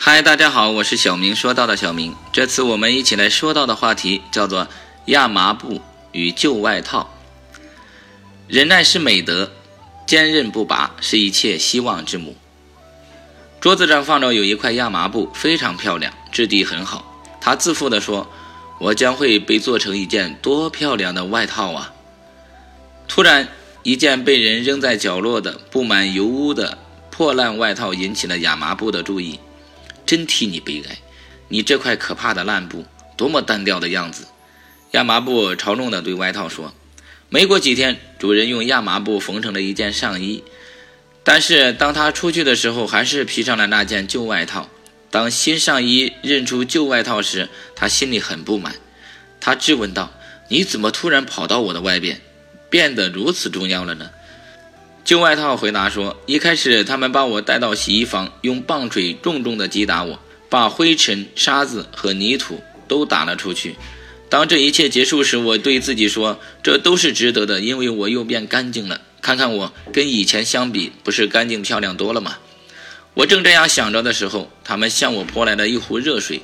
嗨，大家好，我是小明。说到的小明，这次我们一起来说到的话题叫做亚麻布与旧外套。忍耐是美德，坚韧不拔是一切希望之母。桌子上放着有一块亚麻布，非常漂亮，质地很好。他自负地说：“我将会被做成一件多漂亮的外套啊！”突然，一件被人扔在角落的布满油污的破烂外套引起了亚麻布的注意。真替你悲哀，你这块可怕的烂布，多么单调的样子！亚麻布嘲弄地对外套说。没过几天，主人用亚麻布缝成了一件上衣，但是当他出去的时候，还是披上了那件旧外套。当新上衣认出旧外套时，他心里很不满。他质问道：“你怎么突然跑到我的外边，变得如此重要了呢？”旧外套回答说：“一开始，他们把我带到洗衣房，用棒槌重重地击打我，把灰尘、沙子和泥土都打了出去。当这一切结束时，我对自己说，这都是值得的，因为我又变干净了。看看我，跟以前相比，不是干净漂亮多了吗？”我正这样想着的时候，他们向我泼来了一壶热水，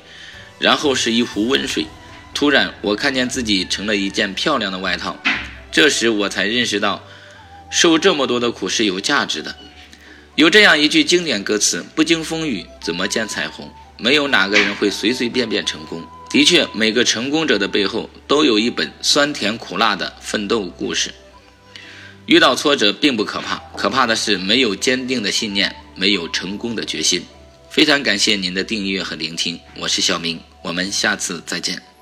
然后是一壶温水。突然，我看见自己成了一件漂亮的外套。这时，我才认识到。受这么多的苦是有价值的。有这样一句经典歌词：“不经风雨怎么见彩虹？”没有哪个人会随随便便成功。的确，每个成功者的背后都有一本酸甜苦辣的奋斗故事。遇到挫折并不可怕，可怕的是没有坚定的信念，没有成功的决心。非常感谢您的订阅和聆听，我是小明，我们下次再见。